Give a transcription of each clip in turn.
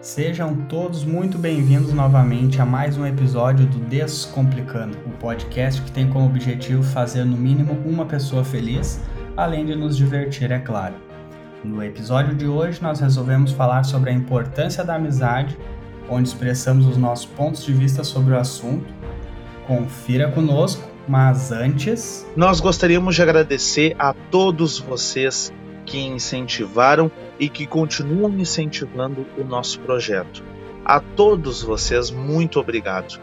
Sejam todos muito bem-vindos novamente a mais um episódio do Descomplicando, o podcast que tem como objetivo fazer no mínimo uma pessoa feliz, além de nos divertir, é claro. No episódio de hoje, nós resolvemos falar sobre a importância da amizade, onde expressamos os nossos pontos de vista sobre o assunto. Confira conosco, mas antes. Nós gostaríamos de agradecer a todos vocês que incentivaram e que continuam incentivando o nosso projeto. A todos vocês, muito obrigado.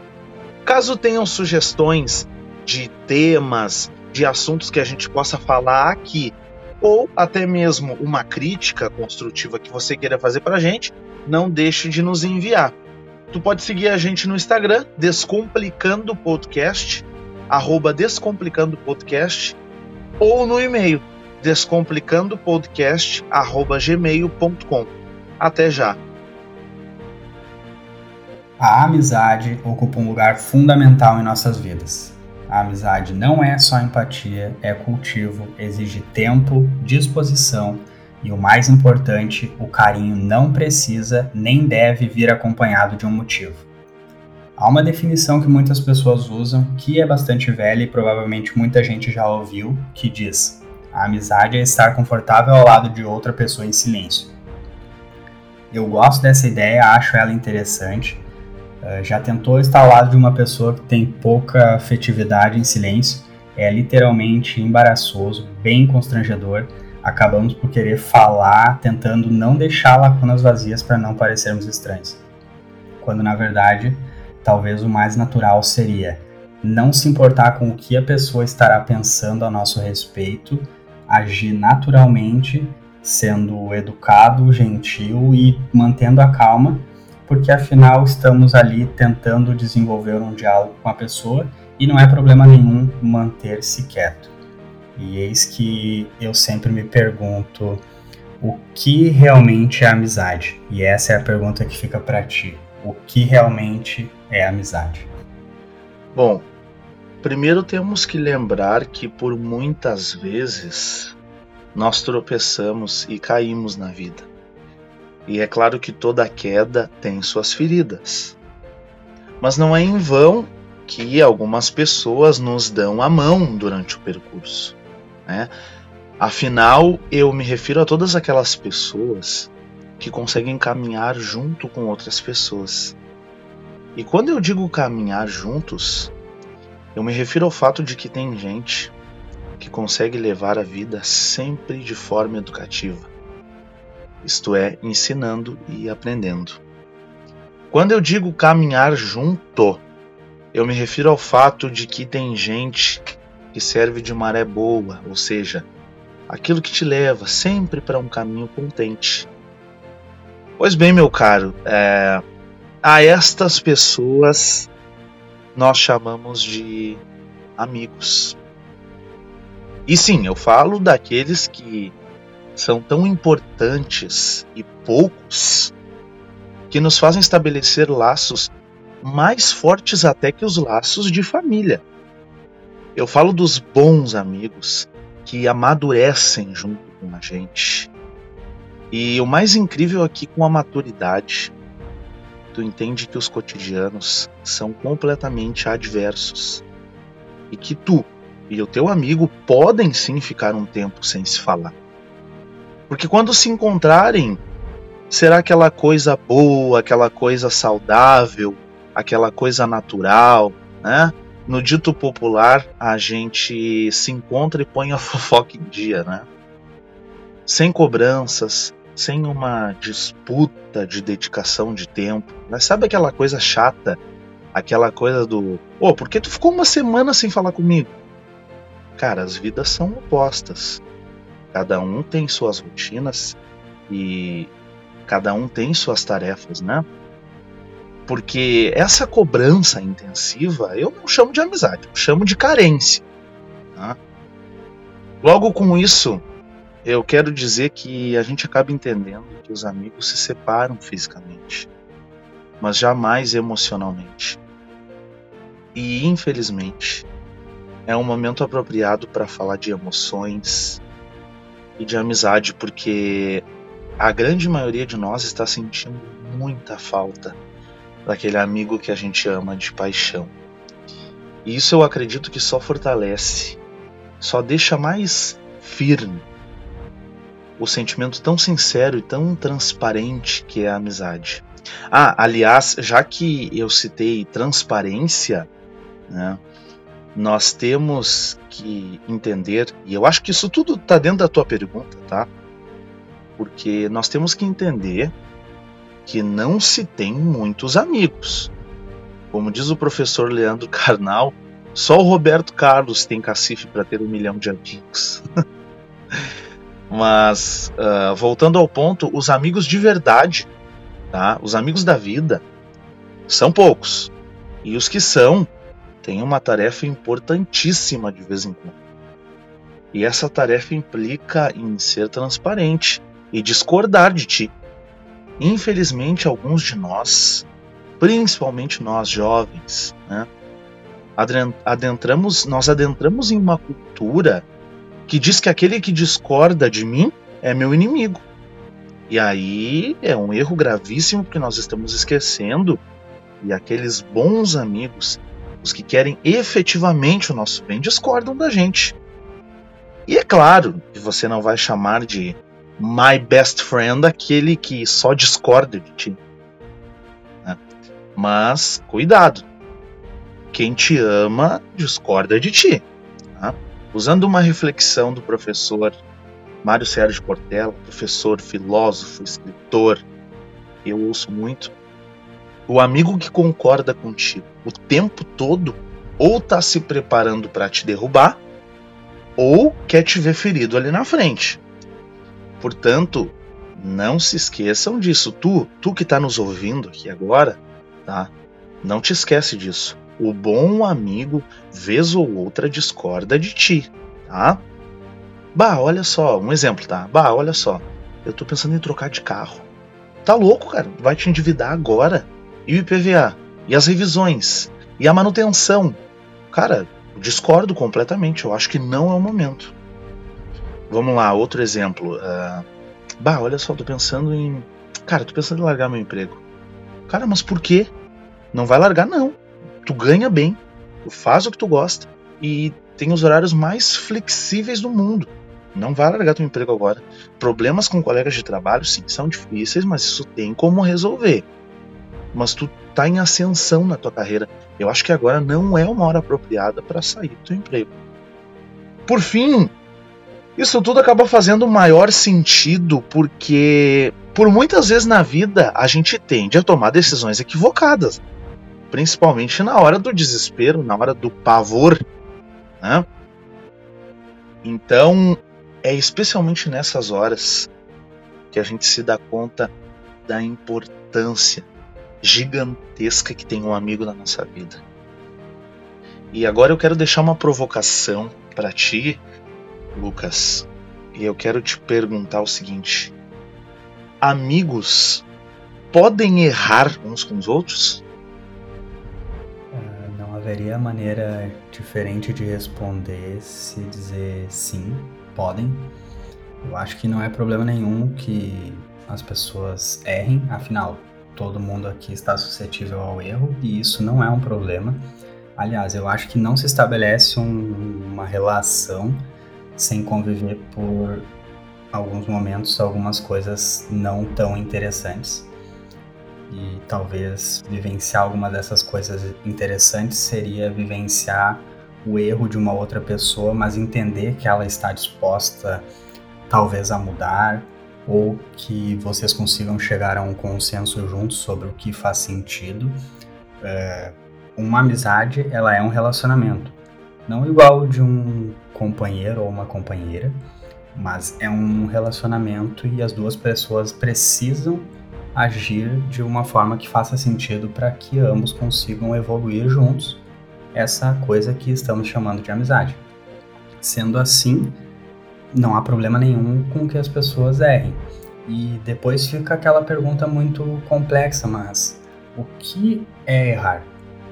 Caso tenham sugestões de temas, de assuntos que a gente possa falar aqui, ou até mesmo uma crítica construtiva que você queira fazer para a gente, não deixe de nos enviar. Tu pode seguir a gente no Instagram, Descomplicando Podcast, arroba Descomplicando Podcast, ou no e-mail, descomplicandopodcast@gmail.com. Até já. A amizade ocupa um lugar fundamental em nossas vidas. A amizade não é só empatia, é cultivo, exige tempo, disposição e o mais importante, o carinho não precisa nem deve vir acompanhado de um motivo. Há uma definição que muitas pessoas usam, que é bastante velha e provavelmente muita gente já ouviu, que diz: a amizade é estar confortável ao lado de outra pessoa em silêncio. Eu gosto dessa ideia, acho ela interessante. Uh, já tentou estar ao lado de uma pessoa que tem pouca afetividade em silêncio? É literalmente embaraçoso, bem constrangedor. Acabamos por querer falar, tentando não deixar lacunas vazias para não parecermos estranhos. Quando na verdade, talvez o mais natural seria não se importar com o que a pessoa estará pensando a nosso respeito agir naturalmente, sendo educado, gentil e mantendo a calma, porque afinal estamos ali tentando desenvolver um diálogo com a pessoa e não é problema nenhum manter-se quieto. E eis que eu sempre me pergunto o que realmente é amizade? E essa é a pergunta que fica para ti. O que realmente é amizade? Bom, Primeiro temos que lembrar que por muitas vezes nós tropeçamos e caímos na vida. E é claro que toda queda tem suas feridas. Mas não é em vão que algumas pessoas nos dão a mão durante o percurso. Né? Afinal, eu me refiro a todas aquelas pessoas que conseguem caminhar junto com outras pessoas. E quando eu digo caminhar juntos, eu me refiro ao fato de que tem gente que consegue levar a vida sempre de forma educativa, isto é, ensinando e aprendendo. Quando eu digo caminhar junto, eu me refiro ao fato de que tem gente que serve de maré boa, ou seja, aquilo que te leva sempre para um caminho contente. Pois bem, meu caro, é, a estas pessoas nós chamamos de amigos. E sim, eu falo daqueles que são tão importantes e poucos que nos fazem estabelecer laços mais fortes até que os laços de família. Eu falo dos bons amigos que amadurecem junto com a gente. E o mais incrível aqui com a maturidade tu entende que os cotidianos são completamente adversos e que tu e o teu amigo podem sim ficar um tempo sem se falar. Porque quando se encontrarem, será aquela coisa boa, aquela coisa saudável, aquela coisa natural, né? No dito popular, a gente se encontra e põe a fofoca em dia, né? Sem cobranças, sem uma disputa de dedicação de tempo. Mas sabe aquela coisa chata? Aquela coisa do. Ô, oh, por que tu ficou uma semana sem falar comigo? Cara, as vidas são opostas. Cada um tem suas rotinas e cada um tem suas tarefas, né? Porque essa cobrança intensiva eu não chamo de amizade, eu chamo de carência. Tá? Logo com isso, eu quero dizer que a gente acaba entendendo que os amigos se separam fisicamente, mas jamais emocionalmente. E infelizmente, é um momento apropriado para falar de emoções e de amizade, porque a grande maioria de nós está sentindo muita falta daquele amigo que a gente ama de paixão. E isso eu acredito que só fortalece, só deixa mais firme o sentimento tão sincero e tão transparente que é a amizade. Ah, aliás, já que eu citei transparência, né, nós temos que entender, e eu acho que isso tudo está dentro da tua pergunta, tá? Porque nós temos que entender que não se tem muitos amigos. Como diz o professor Leandro Carnal, só o Roberto Carlos tem cacife para ter um milhão de amigos. Mas, uh, voltando ao ponto, os amigos de verdade, tá? os amigos da vida, são poucos. E os que são, têm uma tarefa importantíssima de vez em quando. E essa tarefa implica em ser transparente e discordar de ti. Infelizmente, alguns de nós, principalmente nós jovens, né, adentramos, nós adentramos em uma cultura que diz que aquele que discorda de mim é meu inimigo. E aí é um erro gravíssimo porque nós estamos esquecendo e aqueles bons amigos, os que querem efetivamente o nosso bem, discordam da gente. E é claro que você não vai chamar de my best friend aquele que só discorda de ti. Né? Mas cuidado, quem te ama discorda de ti. Tá? Usando uma reflexão do professor Mário Sérgio Portela, professor, filósofo, escritor, eu ouço muito. O amigo que concorda contigo o tempo todo ou está se preparando para te derrubar ou quer te ver ferido ali na frente. Portanto, não se esqueçam disso. Tu, tu que está nos ouvindo aqui agora, tá? Não te esquece disso o bom amigo, vez ou outra, discorda de ti, tá? Bah, olha só, um exemplo, tá? Bah, olha só, eu tô pensando em trocar de carro. Tá louco, cara? Vai te endividar agora. E o IPVA? E as revisões? E a manutenção? Cara, discordo completamente. Eu acho que não é o momento. Vamos lá, outro exemplo. Uh, bah, olha só, tô pensando em. Cara, tô pensando em largar meu emprego. Cara, mas por quê? Não vai largar, não tu ganha bem, tu faz o que tu gosta e tem os horários mais flexíveis do mundo. Não vai largar teu emprego agora. Problemas com colegas de trabalho, sim, são difíceis, mas isso tem como resolver. Mas tu tá em ascensão na tua carreira. Eu acho que agora não é uma hora apropriada para sair do teu emprego. Por fim, isso tudo acaba fazendo maior sentido porque por muitas vezes na vida a gente tende a tomar decisões equivocadas principalmente na hora do desespero, na hora do pavor, né? Então, é especialmente nessas horas que a gente se dá conta da importância gigantesca que tem um amigo na nossa vida. E agora eu quero deixar uma provocação para ti, Lucas. E eu quero te perguntar o seguinte: amigos podem errar uns com os outros? Haveria maneira diferente de responder se dizer sim, podem. Eu acho que não é problema nenhum que as pessoas errem, afinal, todo mundo aqui está suscetível ao erro e isso não é um problema. Aliás, eu acho que não se estabelece um, uma relação sem conviver por alguns momentos algumas coisas não tão interessantes e talvez vivenciar alguma dessas coisas interessantes seria vivenciar o erro de uma outra pessoa, mas entender que ela está disposta talvez a mudar ou que vocês consigam chegar a um consenso juntos sobre o que faz sentido. É, uma amizade, ela é um relacionamento, não igual de um companheiro ou uma companheira, mas é um relacionamento e as duas pessoas precisam agir de uma forma que faça sentido para que ambos consigam evoluir juntos essa coisa que estamos chamando de amizade. Sendo assim, não há problema nenhum com que as pessoas errem. E depois fica aquela pergunta muito complexa, mas o que é errar?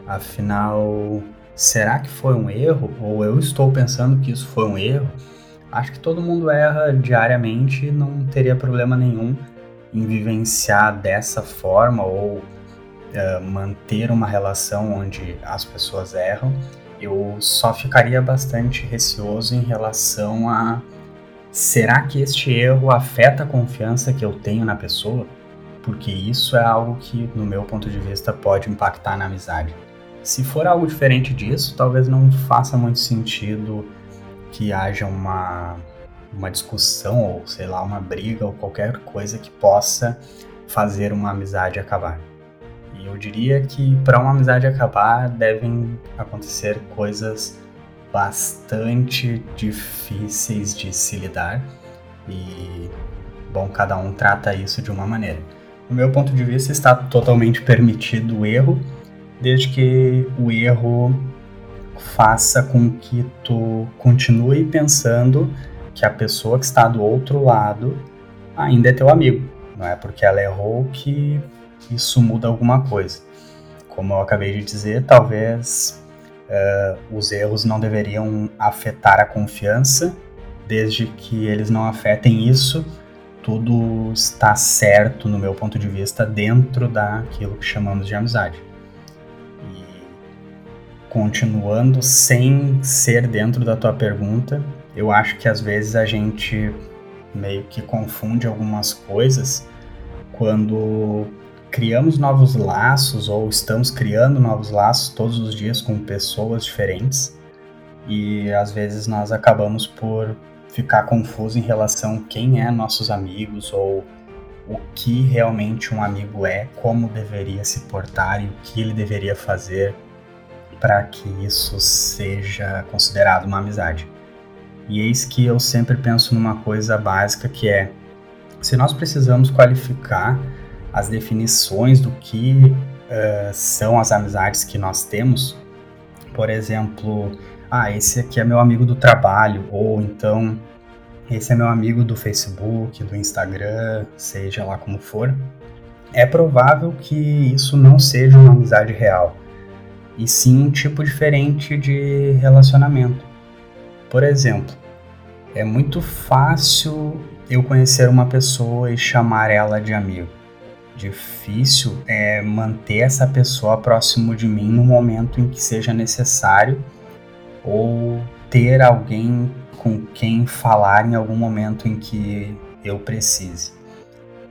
Afinal, será que foi um erro? Ou eu estou pensando que isso foi um erro? Acho que todo mundo erra diariamente e não teria problema nenhum em vivenciar dessa forma ou uh, manter uma relação onde as pessoas erram, eu só ficaria bastante receoso em relação a será que este erro afeta a confiança que eu tenho na pessoa? Porque isso é algo que, no meu ponto de vista, pode impactar na amizade. Se for algo diferente disso, talvez não faça muito sentido que haja uma, uma discussão ou, sei lá, uma briga ou qualquer coisa que possa fazer uma amizade acabar. E eu diria que para uma amizade acabar devem acontecer coisas bastante difíceis de se lidar e bom, cada um trata isso de uma maneira. No meu ponto de vista, está totalmente permitido o erro, desde que o erro faça com que tu continue pensando que a pessoa que está do outro lado ainda é teu amigo. Não é porque ela errou que isso muda alguma coisa. Como eu acabei de dizer, talvez uh, os erros não deveriam afetar a confiança, desde que eles não afetem isso, tudo está certo, no meu ponto de vista, dentro daquilo que chamamos de amizade. E continuando sem ser dentro da tua pergunta, eu acho que às vezes a gente meio que confunde algumas coisas quando criamos novos laços ou estamos criando novos laços todos os dias com pessoas diferentes e às vezes nós acabamos por ficar confuso em relação a quem é nossos amigos ou o que realmente um amigo é, como deveria se portar e o que ele deveria fazer para que isso seja considerado uma amizade. E eis que eu sempre penso numa coisa básica que é: se nós precisamos qualificar as definições do que uh, são as amizades que nós temos. Por exemplo, ah, esse aqui é meu amigo do trabalho, ou então esse é meu amigo do Facebook, do Instagram, seja lá como for. É provável que isso não seja uma amizade real, e sim um tipo diferente de relacionamento. Por exemplo, é muito fácil eu conhecer uma pessoa e chamar ela de amigo difícil é manter essa pessoa próximo de mim no momento em que seja necessário ou ter alguém com quem falar em algum momento em que eu precise.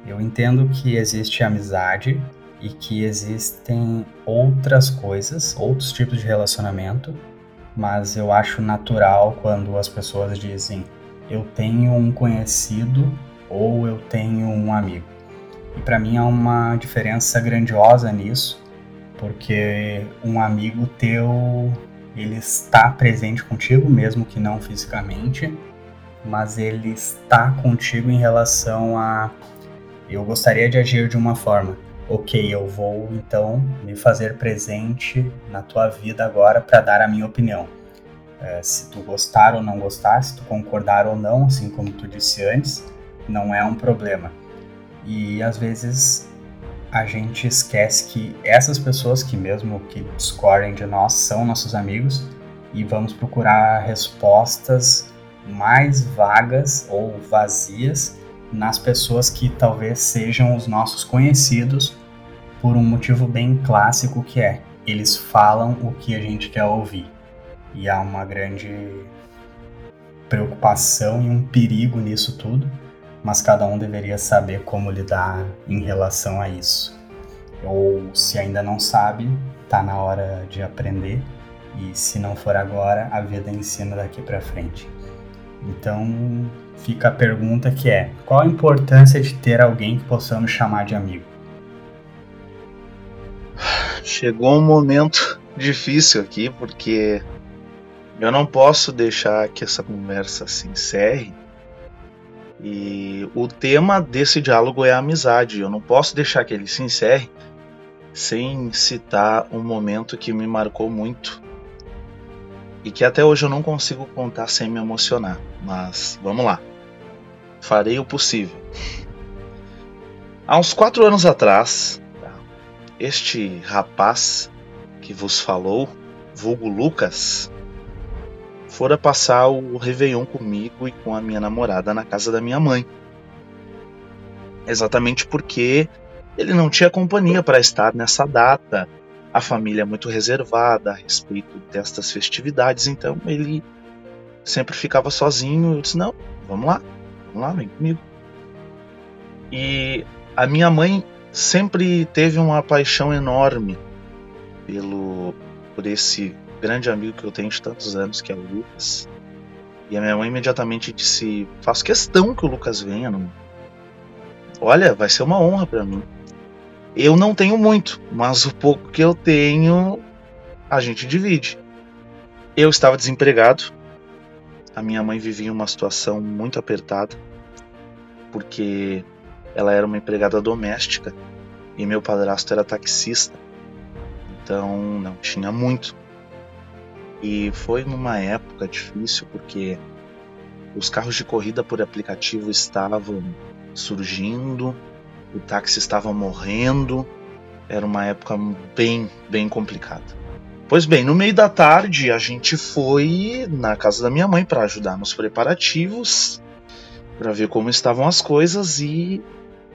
Eu entendo que existe amizade e que existem outras coisas, outros tipos de relacionamento, mas eu acho natural quando as pessoas dizem eu tenho um conhecido ou eu tenho um amigo. E para mim há uma diferença grandiosa nisso, porque um amigo teu, ele está presente contigo, mesmo que não fisicamente, mas ele está contigo em relação a eu gostaria de agir de uma forma. Ok, eu vou então me fazer presente na tua vida agora para dar a minha opinião. É, se tu gostar ou não gostar, se tu concordar ou não, assim como tu disse antes, não é um problema e às vezes a gente esquece que essas pessoas que mesmo que discordem de nós são nossos amigos e vamos procurar respostas mais vagas ou vazias nas pessoas que talvez sejam os nossos conhecidos por um motivo bem clássico que é eles falam o que a gente quer ouvir. E há uma grande preocupação e um perigo nisso tudo, mas cada um deveria saber como lidar em relação a isso. Ou se ainda não sabe, tá na hora de aprender e se não for agora, a vida ensina daqui para frente. Então, fica a pergunta que é: qual a importância de ter alguém que possamos chamar de amigo? Chegou um momento difícil aqui porque eu não posso deixar que essa conversa se encerre e o tema desse diálogo é a amizade. Eu não posso deixar que ele se encerre sem citar um momento que me marcou muito e que até hoje eu não consigo contar sem me emocionar. Mas vamos lá. Farei o possível. Há uns quatro anos atrás, este rapaz que vos falou, vulgo Lucas, fora passar o Réveillon comigo e com a minha namorada na casa da minha mãe. exatamente porque ele não tinha companhia para estar nessa data. A família é muito reservada a respeito destas festividades, então ele sempre ficava sozinho. Eu disse: Não, vamos lá, vamos lá, vem comigo. E a minha mãe sempre teve uma paixão enorme pelo por esse grande amigo que eu tenho de tantos anos, que é o Lucas. E a minha mãe imediatamente disse: Faço questão que o Lucas venha. Não... Olha, vai ser uma honra para mim. Eu não tenho muito, mas o pouco que eu tenho, a gente divide. Eu estava desempregado. A minha mãe vivia uma situação muito apertada, porque ela era uma empregada doméstica e meu padrasto era taxista. Então não tinha muito. E foi numa época difícil porque os carros de corrida por aplicativo estavam surgindo, o táxi estava morrendo, era uma época bem, bem complicada. Pois bem, no meio da tarde a gente foi na casa da minha mãe para ajudar nos preparativos, para ver como estavam as coisas e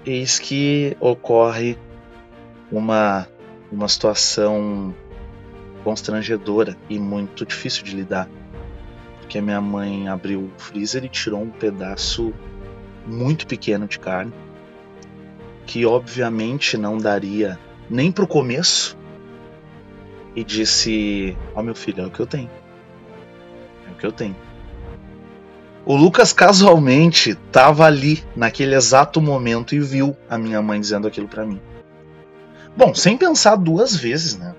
eis que ocorre uma uma situação constrangedora e muito difícil de lidar. Porque a minha mãe abriu o freezer e tirou um pedaço muito pequeno de carne, que obviamente não daria nem para o começo, e disse: Ó, oh, meu filho, é o que eu tenho. É o que eu tenho. O Lucas casualmente estava ali naquele exato momento e viu a minha mãe dizendo aquilo para mim. Bom, sem pensar duas vezes, né?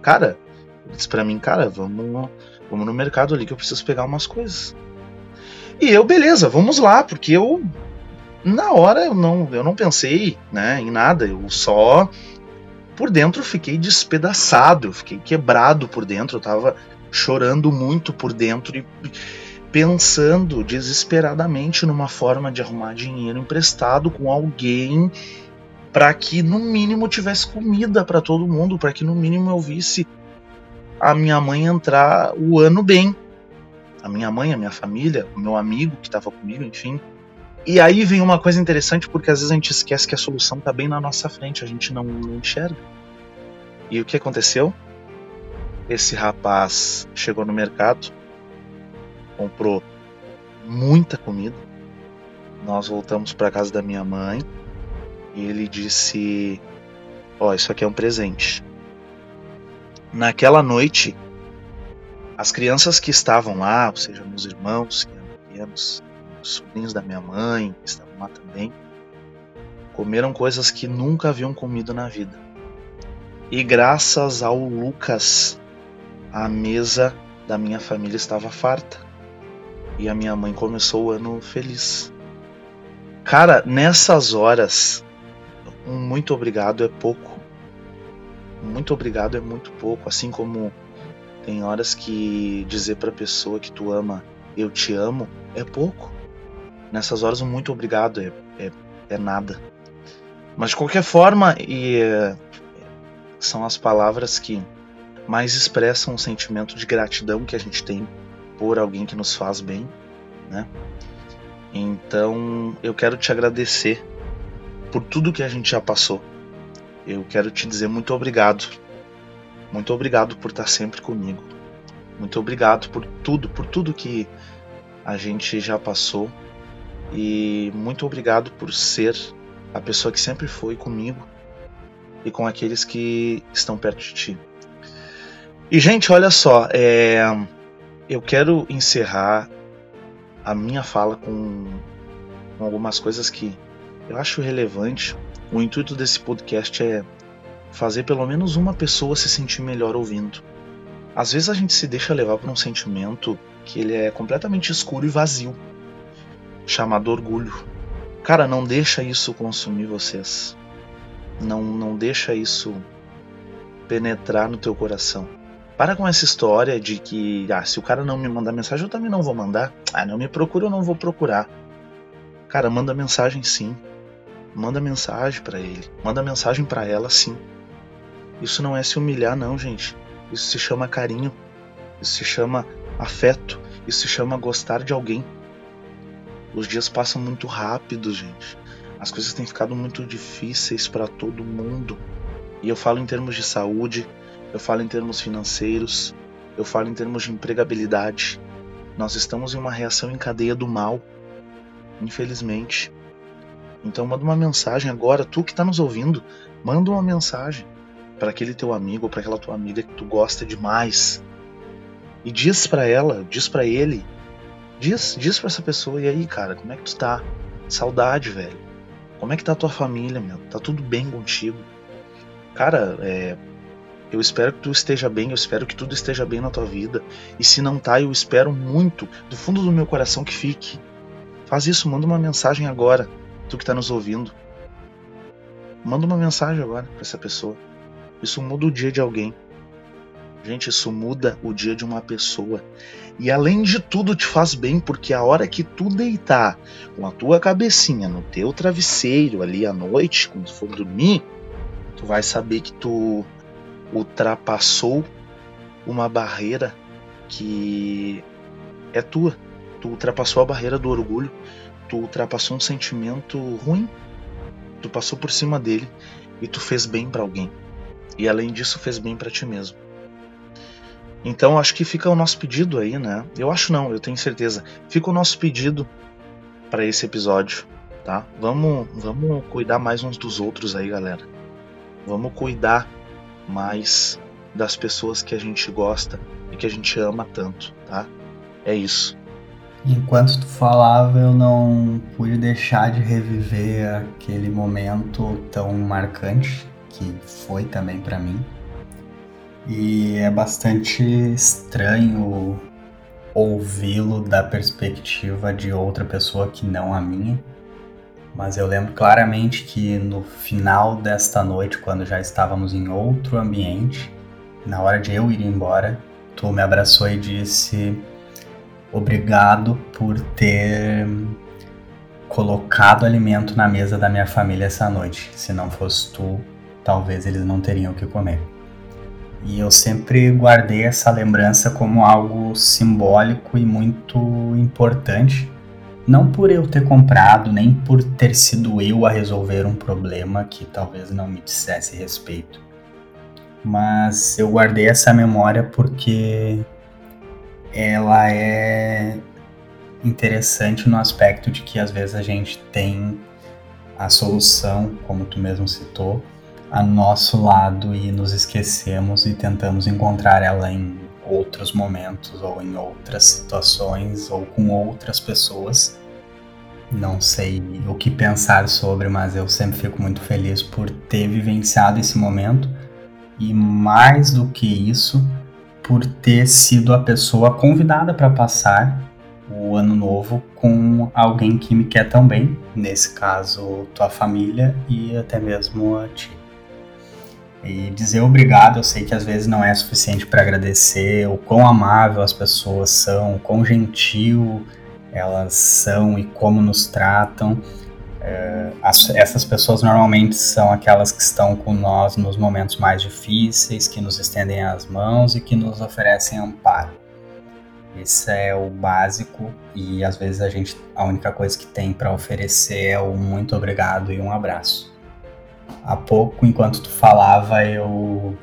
Cara, ele disse pra mim, cara, vamos, vamos no mercado ali que eu preciso pegar umas coisas. E eu, beleza, vamos lá, porque eu na hora eu não, eu não pensei né, em nada, eu só por dentro fiquei despedaçado, fiquei quebrado por dentro, eu tava chorando muito por dentro e pensando desesperadamente numa forma de arrumar dinheiro emprestado com alguém para que no mínimo tivesse comida para todo mundo, para que no mínimo eu visse a minha mãe entrar o ano bem. A minha mãe, a minha família, o meu amigo que estava comigo, enfim. E aí vem uma coisa interessante, porque às vezes a gente esquece que a solução está bem na nossa frente, a gente não, não enxerga. E o que aconteceu? Esse rapaz chegou no mercado, comprou muita comida. Nós voltamos para casa da minha mãe e ele disse: Ó, oh, isso aqui é um presente. Naquela noite, as crianças que estavam lá, ou seja, meus irmãos, que eram pequenos, os sobrinhos da minha mãe, que estavam lá também, comeram coisas que nunca haviam comido na vida. E graças ao Lucas, a mesa da minha família estava farta. E a minha mãe começou o ano feliz. Cara, nessas horas, um muito obrigado é pouco muito obrigado é muito pouco, assim como tem horas que dizer para a pessoa que tu ama eu te amo é pouco. Nessas horas um muito obrigado é, é, é nada. Mas de qualquer forma, e, é, são as palavras que mais expressam o sentimento de gratidão que a gente tem por alguém que nos faz bem, né? Então eu quero te agradecer por tudo que a gente já passou eu quero te dizer muito obrigado. Muito obrigado por estar sempre comigo. Muito obrigado por tudo, por tudo que a gente já passou. E muito obrigado por ser a pessoa que sempre foi comigo e com aqueles que estão perto de ti. E, gente, olha só, é... eu quero encerrar a minha fala com, com algumas coisas que eu acho relevante o intuito desse podcast é fazer pelo menos uma pessoa se sentir melhor ouvindo. Às vezes a gente se deixa levar por um sentimento que ele é completamente escuro e vazio, chamado orgulho. Cara, não deixa isso consumir vocês. Não, não deixa isso penetrar no teu coração. Para com essa história de que, ah, se o cara não me mandar mensagem, eu também não vou mandar. Ah, não me procura, eu não vou procurar. Cara, manda mensagem sim manda mensagem para ele, manda mensagem para ela sim. Isso não é se humilhar não, gente. Isso se chama carinho. Isso se chama afeto. Isso se chama gostar de alguém. Os dias passam muito rápido, gente. As coisas têm ficado muito difíceis para todo mundo. E eu falo em termos de saúde, eu falo em termos financeiros, eu falo em termos de empregabilidade. Nós estamos em uma reação em cadeia do mal, infelizmente. Então manda uma mensagem agora, tu que está nos ouvindo, manda uma mensagem para aquele teu amigo ou para aquela tua amiga que tu gosta demais. E diz para ela, diz para ele, diz, diz para essa pessoa e aí, cara, como é que tu tá? Saudade, velho. Como é que tá a tua família, meu? Tá tudo bem contigo? Cara, é, eu espero que tu esteja bem, eu espero que tudo esteja bem na tua vida. E se não tá, eu espero muito, do fundo do meu coração, que fique. Faz isso, manda uma mensagem agora, tu que tá nos ouvindo. Manda uma mensagem agora para essa pessoa. Isso muda o dia de alguém. Gente, isso muda o dia de uma pessoa. E além de tudo, te faz bem, porque a hora que tu deitar com a tua cabecinha no teu travesseiro ali à noite, quando for dormir, tu vai saber que tu ultrapassou uma barreira que é tua. Tu ultrapassou a barreira do orgulho, tu ultrapassou um sentimento ruim, tu passou por cima dele e tu fez bem para alguém. E além disso, fez bem para ti mesmo. Então acho que fica o nosso pedido aí, né? Eu acho não, eu tenho certeza. Fica o nosso pedido para esse episódio, tá? Vamos, vamos cuidar mais uns dos outros aí, galera. Vamos cuidar mais das pessoas que a gente gosta e que a gente ama tanto, tá? É isso. Enquanto tu falava, eu não pude deixar de reviver aquele momento tão marcante que foi também para mim. E é bastante estranho ouvi-lo da perspectiva de outra pessoa que não a minha. Mas eu lembro claramente que no final desta noite, quando já estávamos em outro ambiente, na hora de eu ir embora, tu me abraçou e disse obrigado por ter colocado alimento na mesa da minha família essa noite. Se não fosse tu, talvez eles não teriam o que comer. E eu sempre guardei essa lembrança como algo simbólico e muito importante não por eu ter comprado, nem por ter sido eu a resolver um problema que talvez não me dissesse respeito. Mas eu guardei essa memória porque ela é interessante no aspecto de que às vezes a gente tem a solução, como tu mesmo citou, a nosso lado e nos esquecemos e tentamos encontrar ela em outros momentos ou em outras situações ou com outras pessoas. Não sei o que pensar sobre, mas eu sempre fico muito feliz por ter vivenciado esse momento e mais do que isso, por ter sido a pessoa convidada para passar o ano novo com alguém que me quer tão bem, nesse caso, tua família e até mesmo a ti. E dizer obrigado, eu sei que às vezes não é suficiente para agradecer o quão amável as pessoas são, o quão gentil elas são e como nos tratam. É, as, essas pessoas normalmente são aquelas que estão com nós nos momentos mais difíceis, que nos estendem as mãos e que nos oferecem amparo. Esse é o básico e às vezes a gente a única coisa que tem para oferecer é o muito obrigado e um abraço há pouco, enquanto tu falava, eu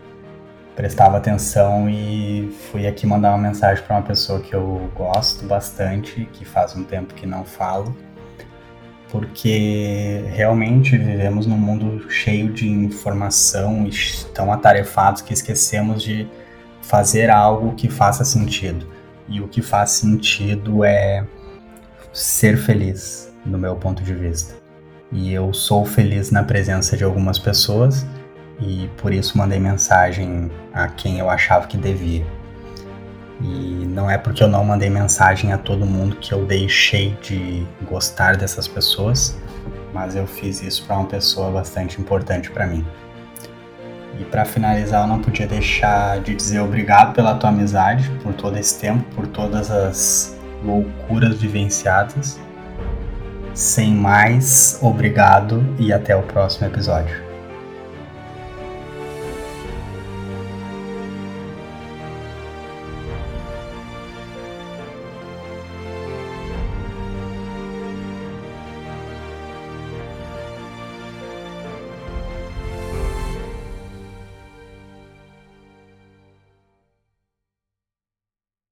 prestava atenção e fui aqui mandar uma mensagem para uma pessoa que eu gosto bastante, que faz um tempo que não falo, porque realmente vivemos num mundo cheio de informação e tão atarefados que esquecemos de fazer algo que faça sentido. E o que faz sentido é ser feliz, do meu ponto de vista. E eu sou feliz na presença de algumas pessoas e por isso mandei mensagem a quem eu achava que devia. E não é porque eu não mandei mensagem a todo mundo que eu deixei de gostar dessas pessoas, mas eu fiz isso para uma pessoa bastante importante para mim. E para finalizar, eu não podia deixar de dizer obrigado pela tua amizade, por todo esse tempo, por todas as loucuras vivenciadas sem mais, obrigado e até o próximo episódio.